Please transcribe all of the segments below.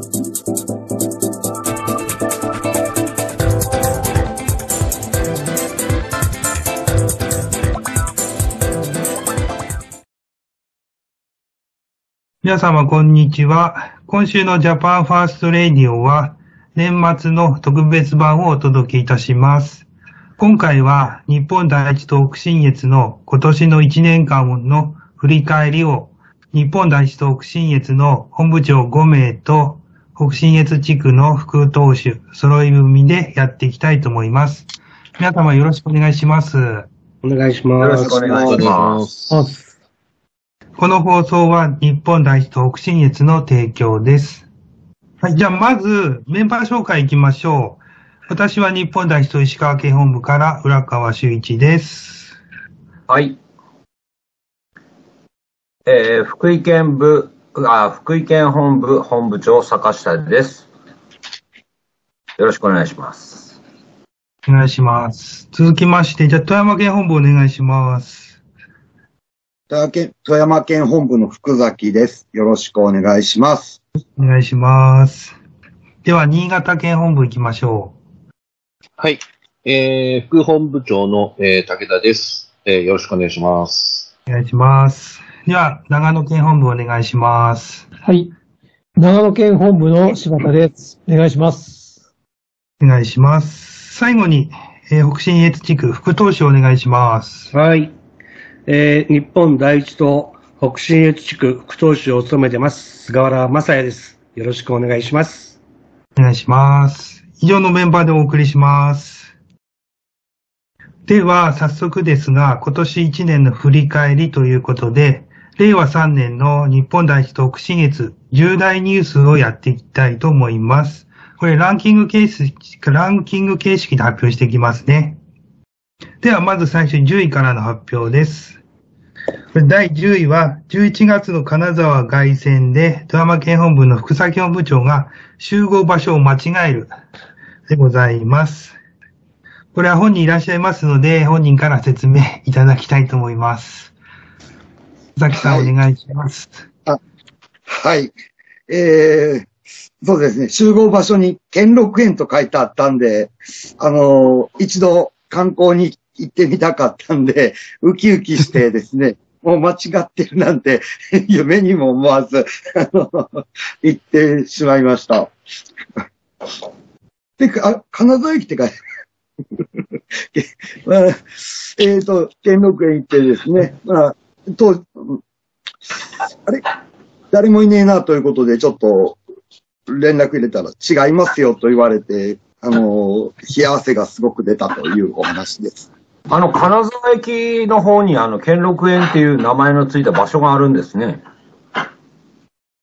皆様、こんにちは。今週のジャパンファーストレディオは、年末の特別版をお届けいたします。今回は、日本第一党北信越の今年の1年間の振り返りを、日本第一東北新越の本部長5名と、北新越地区の副当主、揃い踏みでやっていきたいと思います。皆様よろしくお願いします。お願いします。よろしくお願いします。この放送は日本第一と北信越の提供です。はい、じゃあまずメンバー紹介いきましょう。私は日本第一と石川県本部から浦川修一です。はい。えー、福井県部、あ、福井県本部本部長坂下です。よろしくお願いします。お願いします。続きまして、じゃあ富山県本部お願いします。富山県本部の福崎です。よろしくお願いします。お願いします。では、新潟県本部行きましょう。はい。えー、副本部長の、えー、武田です、えー。よろしくお願いします。お願いします。では、長野県本部お願いします。はい。長野県本部の柴田です。お願いします。お願いします。最後に、えー、北信越地区副当主お願いします。はい。えー、日本第一と北信越地区副当主を務めてます、菅原正也です。よろしくお願いします。お願いします。以上のメンバーでお送りします。では、早速ですが、今年1年の振り返りということで、令和3年の日本第一と北信越重大ニュースをやっていきたいと思います。これランキング形式、ランキング形式で発表していきますね。では、まず最初に10位からの発表です。第10位は、11月の金沢凱旋で、富山県本部の副作業部長が集合場所を間違えるでございます。これは本人いらっしゃいますので、本人から説明いただきたいと思います。佐々木さん、はい、お願いします。あはい。えー、そうですね。集合場所に兼六園と書いてあったんで、あのー、一度観光に行ってみたかったんで、ウキウキしてですね、もう間違ってるなんて、夢にも思わず、あの、行ってしまいました。で、あ、金沢駅って書いて まあ、えっ、ー、と、兼六園行ってですね、まあ、と、あれ？誰もいねえなということで、ちょっと連絡入れたら違いますよと言われて、あの、冷や汗がすごく出たというお話です。あの、金沢駅の方に、あの、兼六園っていう名前のついた場所があるんですね。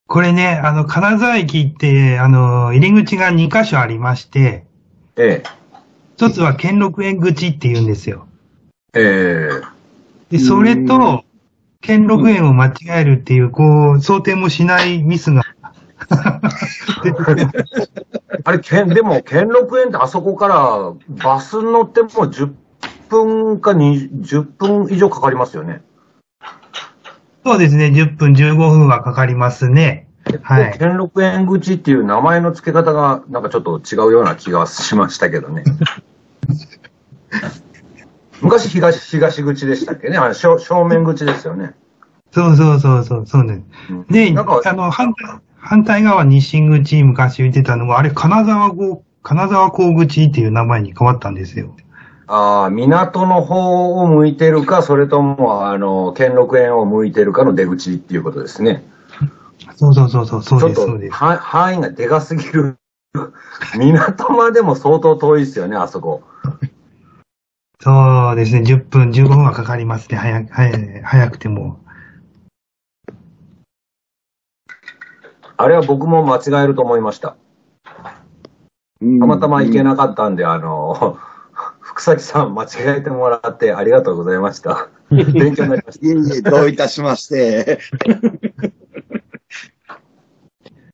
これね、あの、金沢駅って、あの、入り口が2箇所ありまして、ええ。一つは兼六園口って言うんですよ。ええ。で、それと、兼六園を間違えるっていう、こう、想定もしないミスが。あれ、けん、でも、兼六園ってあそこからバス乗っても10分か20分以上かかりますよね。そうですね、10分、15分はかかりますね。はい。兼六園口っていう名前の付け方が、なんかちょっと違うような気がしましたけどね。昔東、東口でしたっけね？あれ正正面口ですよね。そうそうそうそう、そうね。んかあの、反対、反対側西口昔言ってたのが、あれ、金沢港、金沢港口っていう名前に変わったんですよ。ああ、港の方を向いてるか、それとも、あの、兼六園を向いてるかの出口っていうことですね。そうそうそうそう、そうです、そうです。範囲がでかすぎる。港までも相当遠いですよね、あそこ。そうですね、10分、15分はかかりますね、早早早くても。あれは僕も間違えると思いました。たまたま行けなかったんで、あの、草木さん、間違えてもらってありがとうございました。勉強になりました。いえいえ、どういたしまして。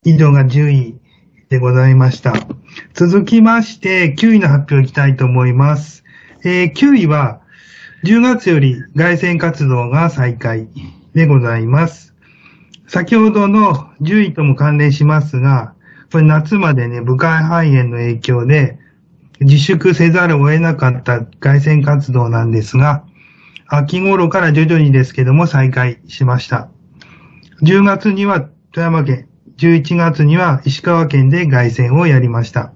以上が10位でございました。続きまして、9位の発表いきたいと思います。えー、9位は、10月より外線活動が再開でございます。先ほどの10位とも関連しますが、これ夏までね、部会肺炎の影響で自粛せざるを得なかった外線活動なんですが、秋頃から徐々にですけども再開しました。10月には富山県、11月には石川県で外線をやりました。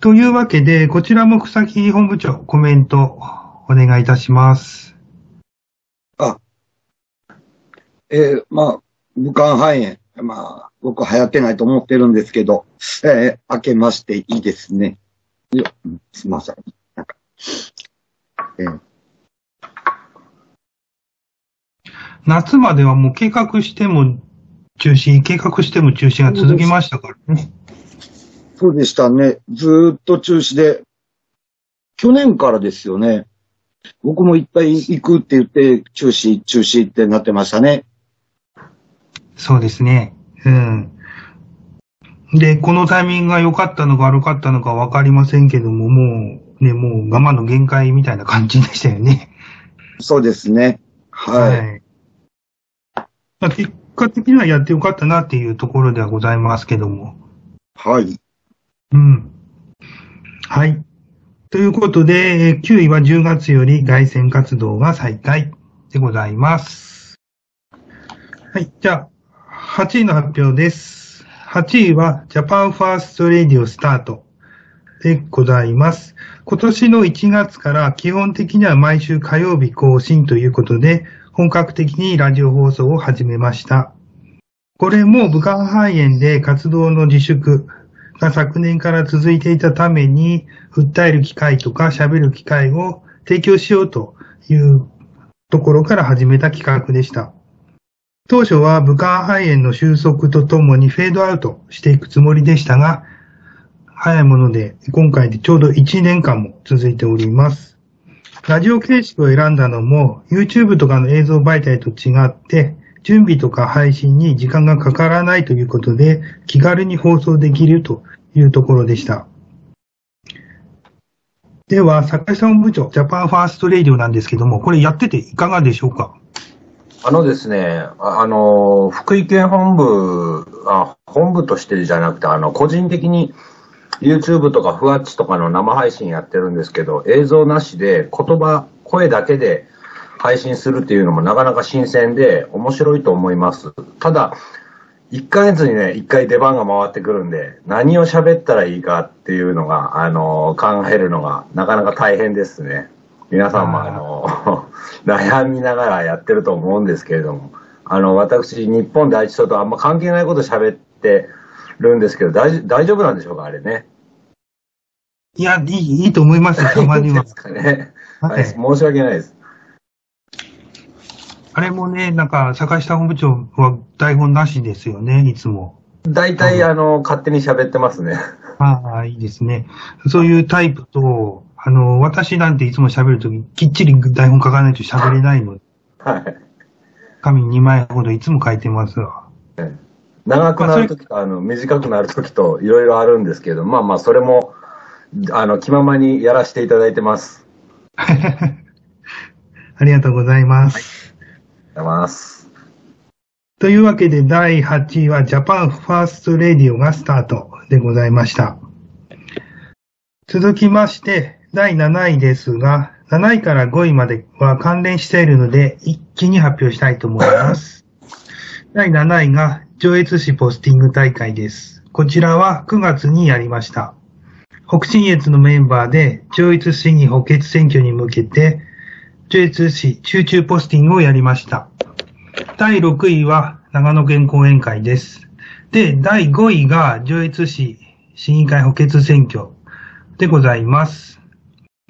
というわけで、こちらも草木本部長、コメントお願いいたします。えーまあ、武漢肺炎。まあ、僕は流行ってないと思ってるんですけど、えー明けましていいですね。ようんすいません。なんか、えー夏まではもう計画しても中止、計画しても中止が続きましたからね。そうでしたね。ずーっと中止で、去年からですよね。僕もいっぱい行くって言って、中止、中止ってなってましたね。そうですね。うん。で、このタイミングが良かったのか悪かったのか分かりませんけども、もう、ね、もう我慢の限界みたいな感じでしたよね。そうですね。はい。い。まあ、結果的にはやってよかったなっていうところではございますけども。はい。うん。はい。ということで、9位は10月より外線活動が再開でございます。はい。じゃあ、8位の発表です。8位はジャパンファーストレディオスタートでございます。今年の1月から基本的には毎週火曜日更新ということで、本格的にラジオ放送を始めました。これも武漢肺炎で活動の自粛が昨年から続いていたために、訴える機会とか喋る機会を提供しようというところから始めた企画でした。当初は武漢肺炎の収束とともにフェードアウトしていくつもりでしたが、早いもので今回でちょうど1年間も続いております。ラジオ形式を選んだのも YouTube とかの映像媒体と違って準備とか配信に時間がかからないということで気軽に放送できるというところでした。では、坂井さん本部長、ジャパンファーストレイディオなんですけども、これやってていかがでしょうか？あのですね、ああの、福井県本部、あ本部としてじゃなくて、あの、個人的に YouTube とかふわっちとかの生配信やってるんですけど、映像なしで言葉、声だけで配信するっていうのもなかなか新鮮で面白いと思います。ただ、1ヶ月にね、1回出番が回ってくるんで、何を喋ったらいいかっていうのが、あの、考えるのがなかなか大変ですね。皆さんもあの、悩みながらやってると思うんですけれども、あの、私、日本第一党とあんま関係ないこと喋ってるんですけど、大大丈夫なんでしょうか、あれね。いや、いい、いいと思いますよ、たまには で。すかね。ははいい、申し訳ないです。あれもね、なんか、坂下本部長は台本なしですよね、いつも。大体、あの、勝手に喋ってますね。ああ、いいですね。そういうタイプと、あの、私なんていつも喋るとき、きっちり台本書かないと喋れないので、はい。紙2枚ほどいつも書いてますわ。長くなるときと、あの、短くなるときと、いろいろあるんですけど、まあまあ、それも、あの、気ままにやらせていただいてます。ありがとうございます。ありがとうございます。というわけで、第8位は Japan First Radio がスタートでございました。続きまして、第7位ですが、7位から5位までは関連しているので、一気に発表したいと思います。第7位が上越市ポスティング大会です。こちらは9月にやりました。北信越のメンバーで上越市議補欠選挙に向けて、上越市集中ポスティングをやりました。第6位は長野県講演会です。で、第5位が上越市市議会補欠選挙でございます。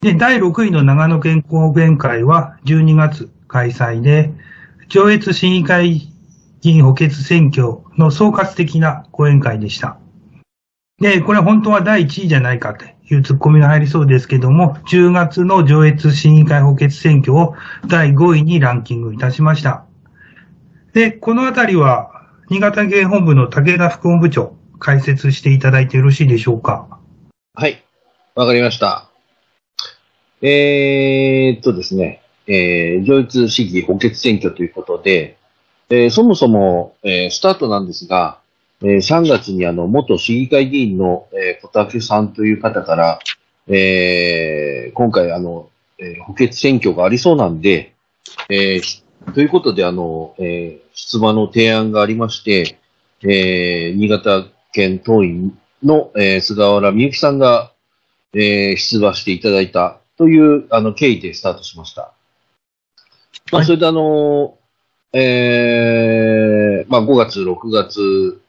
で、第6位の長野県講演会は12月開催で、上越市議会議員補欠選挙の総括的な講演会でした。で、これ本当は第1位じゃないかというツッコミが入りそうですけども、10月の上越市議会補欠選挙を第5位にランキングいたしました。で、このあたりは、新潟県本部の武田副本部長、解説していただいてよろしいでしょうか？はい。わかりました。えーっとですね、えー、上越市議補欠選挙ということで、えーそもそも、えースタートなんですが、えー3月にあの、元市議会議員の、えー小竹さんという方から、えー今回あの、えー補欠選挙がありそうなんで、えーしということであの、えー出馬の提案がありまして、えー新潟県党員の、えー菅原美幸さんが、えー出馬していただいたというあの経緯でスタートしました。まあ、はいそれであの、えーまあ、5月、6月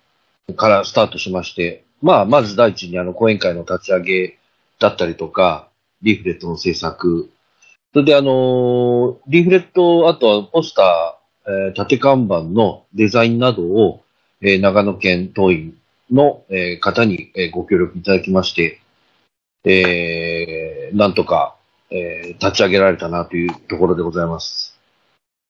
からスタートしまして、まあ、まず第一にあの講演会の立ち上げだったりとか、リーフレットの制作、それであの、リーフレット、あとはポスター、えー縦看板のデザインなどを、えー長野県党員の、えー方に、えーご協力いただきまして、えーなんとか、えー立ち上げられたなというところでございます。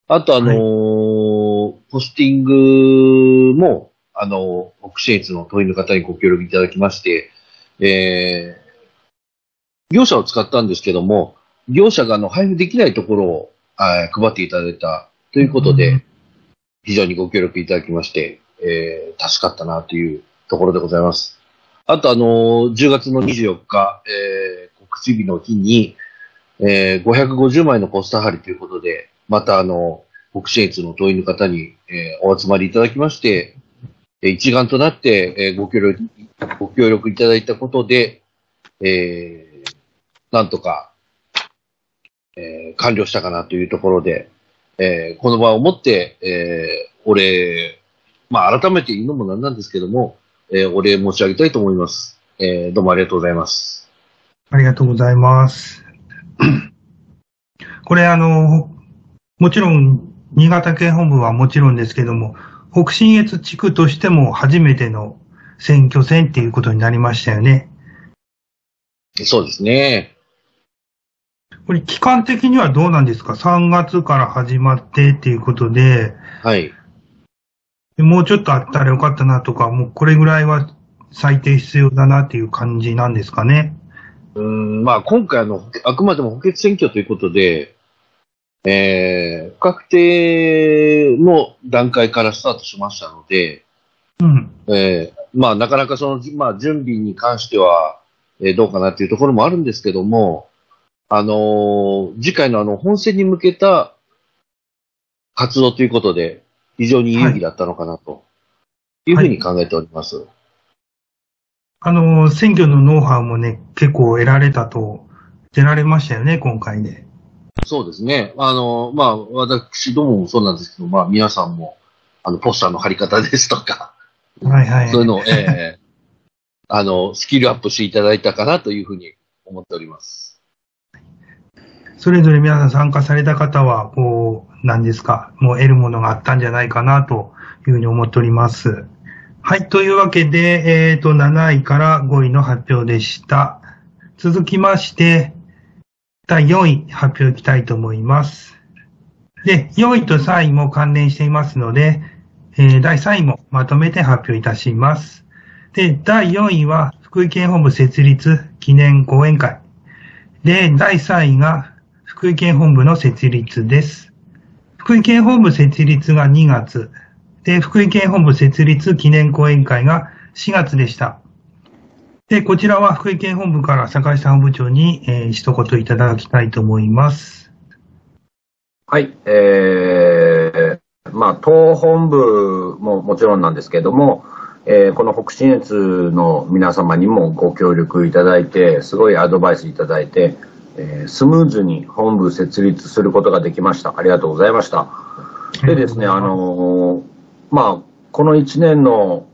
あと、あのーポスティングも、あの、北信越の党員の方にご協力いただきまして、えー業者を使ったんですけども、業者があの配布できないところを、配っていただいたということで、うん非常にご協力いただきまして、えー助かったなというところでございます。あと、あのー10月の24日、えー告知日の日に、えー550枚のポスター貼りということで、またあの、北信越の党員の方に、えーお集まりいただきまして、えー一丸となって、ご協力、ご協力いただいたことで、えーなんとか、えー完了したかなというところで、えーこの場をもって、えーお礼、まあ改めて言うのもなんなんですけども、えーお礼申し上げたいと思います。えーどうもありがとうございます。ありがとうございます。これあの、もちろん、新潟県本部はもちろんですけども、北信越地区としても初めての選挙戦っていうことになりましたよね。そうですね。これ期間的にはどうなんですか ?3 月から始まってっていうことで、はい。もうちょっとあったらよかったなとか、もうこれぐらいは最低必要だなっていう感じなんですかね。うーん、まあ今回あの、あくまでも補欠選挙ということで、えー、不確定の段階からスタートしましたので、うん。えーまあなかなかその、まあ準備に関しては、えーどうかなっていうところもあるんですけども、あのー次回のあの本選に向けた活動ということで、非常に有意義だったのかなというふうに考えております。あの、選挙のノウハウもね、結構得られたと、出られましたよね、今回で。そうですね。あの、まあ、私どももそうなんですけど、まあ、皆さんも、あの、ポスターの貼り方ですとか、はいはい。そういうのを、ええあの、スキルアップしていただいたかなというふうに思っております。それぞれ皆さん参加された方は、こう、何ですか、もう得るものがあったんじゃないかなというふうに思っております。はい。というわけで、えっ、と、7位から5位の発表でした。続きまして、第4位発表いきたいと思います。で、4位と3位も関連していますので、えー第3位もまとめて発表いたします。で、第4位は福井県本部設立記念講演会。で、第3位が福井県本部の設立です。福井県本部設立が2月。で、福井県本部設立記念講演会が4月でした。で、こちらは福井県本部から坂井さん本部長に、えー一言いただきたいと思います。はい、えー、まあ、党本部ももちろんなんですけども、えーこの北信越の皆様にもご協力いただいて、すごいアドバイスいただいて、えースムーズに本部設立することができました。ありがとうございました。でですね、あのーまあ、この1年の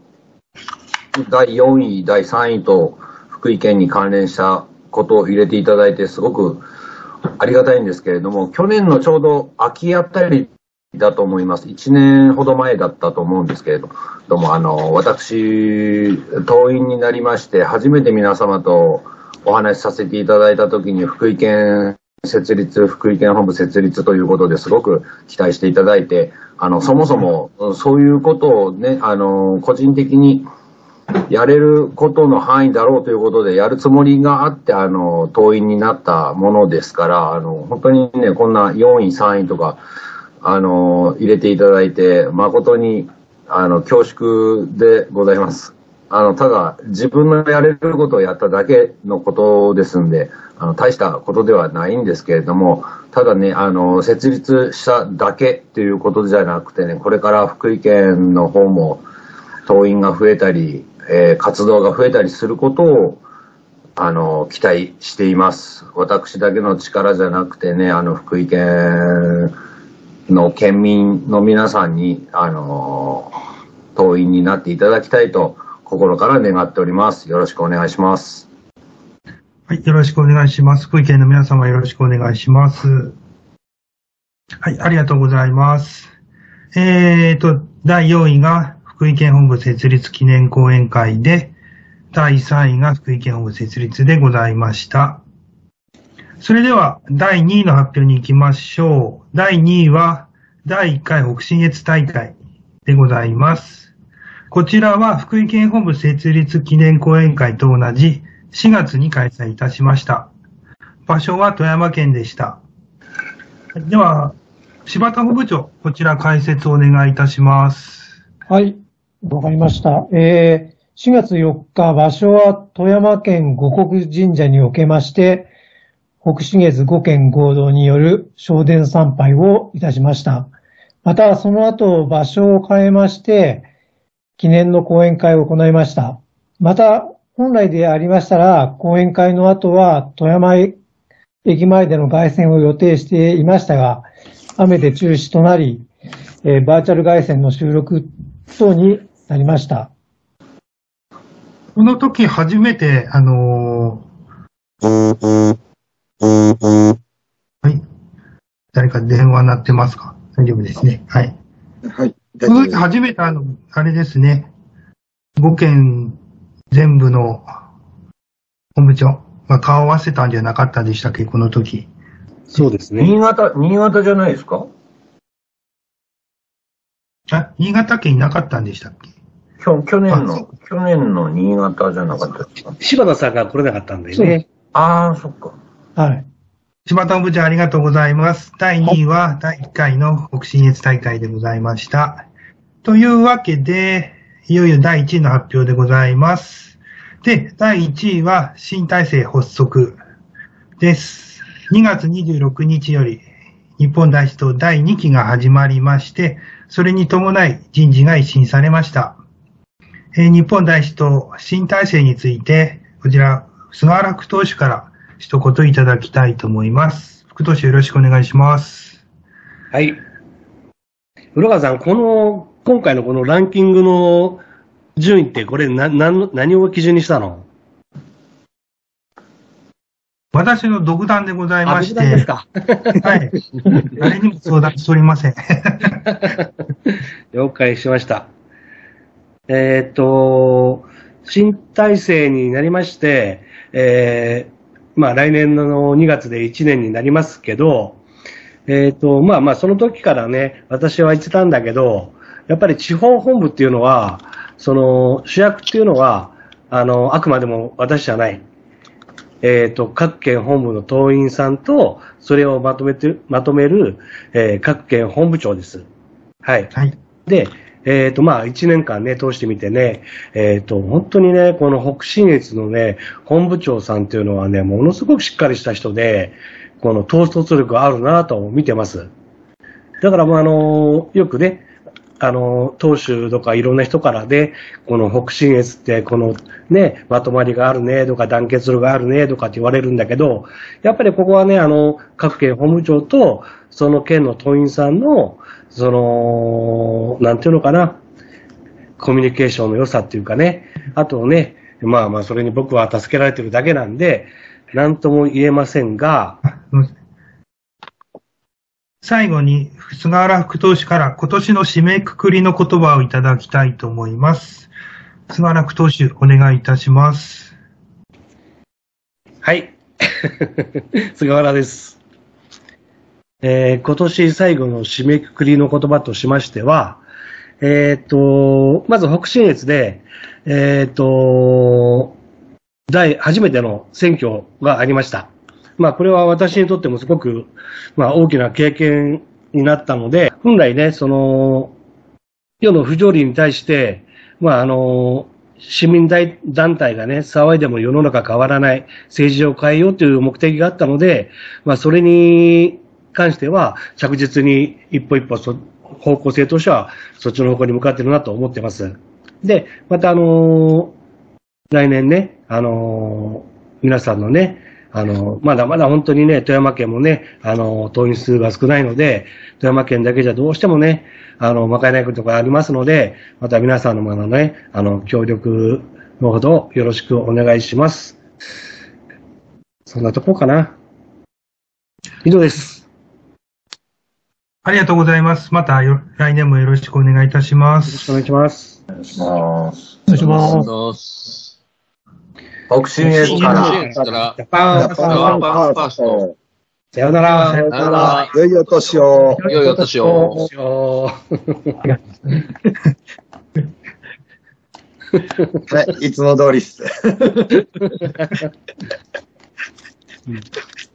第4位、第3位と福井県に関連したことを入れていただいて、すごくありがたいんですけれども、去年のちょうど秋あたりだと思います。1年ほど前だったと思うんですけれどども、あの、私、党員になりまして、初めて皆様とお話しさせていただいたときに、福井県設立、福井県本部設立ということですごく期待していただいて、あの、そもそも、そういうことをね、あの、個人的にやれることの範囲だろうということで、やるつもりがあって、あの、党員になったものですから、あの、本当にね、こんな4位、3位とか、あの、入れていただいて、誠にあの、恐縮でございます。あの、ただ、自分のやれることをやっただけのことですんで、あの、大したことではないんですけれども、ただね、あの、設立しただけっていうことじゃなくてね、これから福井県の方も、党員が増えたり、えー活動が増えたりすることを、あの、期待しています。私だけの力じゃなくてね、あの、福井県の県民の皆さんに、あの、党員になっていただきたいと、心から願っております。よろしくお願いします。はい、よろしくお願いします。福井県の皆様よろしくお願いします。はい、ありがとうございます。えーと、第4位が福井県本部設立記念講演会で、第3位が福井県本部設立でございました。それでは、第2位の発表に行きましょう。第2位は、第1回北信越大会でございます。こちらは福井県本部設立記念講演会と同じ4月に開催いたしました。場所は富山県でした。では、柴田本部長、こちら解説をお願いいたします。はい。わかりました。えー4月4日、場所は富山県五国神社におけまして、北信越五県合同による昇殿参拝をいたしました。また、その後、場所を変えまして、記念の講演会を行いました。また、本来でありましたら、講演会の後は富山駅前での凱旋を予定していましたが、雨で中止となり、えーバーチャル凱旋の収録等になりました。この時初めて、あのーはい。誰か電話鳴ってますか？大丈夫ですね。はい。はい。この時初めて、あの、あれですね。5件全部の本部長が顔を合わせたんじゃなかったでしたっけ？この時。そうですね。新潟、新潟じゃないですか？あ、新潟県いなかったんでしたっけ？きょ去年の、去年の新潟じゃなかったですか？柴田さんが来れなかったんだよね。ああ、そっか。はい。柴田本部長ありがとうございます。第2位は第1回の北信越大会でございました。というわけで、いよいよ第1位の発表でございます。で、第1位は新体制発足です。2月26日より日本大使党第2期が始まりまして、それに伴い人事が一新されました。えー日本大使党新体制について、こちら、菅原副党首から一言いただきたいと思います。副党首よろしくお願いします。はい。浦川さん、この、今回のこのランキングの順位って、これな、なん何を基準にしたの？私の独断でございましあ独断ですて、か？はい。誰にも相談しておりません。了解しました。えーっと、新体制になりまして、えーまあ来年の2月で1年になりますけど、えーっと、まあまあその時からね、私は言ってたんだけど、やっぱり地方本部っていうのは、その主役っていうのは、あの、あくまでも私じゃない。えっ、と、各県本部の党員さんと、それをまとめて、まとめる、えー各県本部長です。はい。はい。で、えっ、と、まあ、一年間ね、通してみてね、えっ、と、本当にね、この北信越のね、本部長さんっていうのはね、ものすごくしっかりした人で、この統率力があるなと見てます。だから、もうあの、よくね、あの、党首とかいろんな人からで、この北信越って、このね、まとまりがあるね、とか団結力があるね、とかって言われるんだけど、やっぱりここはね、あの、各県本部長と、その県の党員さんの、その、なんていうのかな、コミュニケーションの良さっていうかね、あとね、まあまあ、それに僕は助けられてるだけなんで、なんとも言えませんが、最後に、菅原副党首から今年の締めくくりの言葉をいただきたいと思います。菅原副党首、お願いいたします。はい。菅原です。えー今年最後の締めくくりの言葉としましては、えっ、と、まず北信越で、えっ、と、第、初めての選挙がありました。まあ、これは私にとってもすごく、まあ、大きな経験になったので、本来ね、その、世の不条理に対して、まあ、あの、市民団体がね、騒いでも世の中変わらない、政治を変えようという目的があったので、まあ、それに関しては、着実に一歩一歩そ、方向性としては、そっちの方向に向かってるなと思ってます。で、また、あの来年ね、あの皆さんのね、あの、まだまだ本当にね、富山県もね、あの、党員数が少ないので、富山県だけじゃどうしてもね、あの、まかえないことがありますので、また皆さんのものね、あの、協力のほどよろしくお願いします。そんなとこかな。以上です。ありがとうございます。またよ来年もよろしくお願いいたしまよろしくお願いす。します。お願いします。お願いします。ます。北信越から。ジャパン、ジャパンファースト。さようなら。さよなら。良いお年を。良いお年を。よはい、いつも通りっす。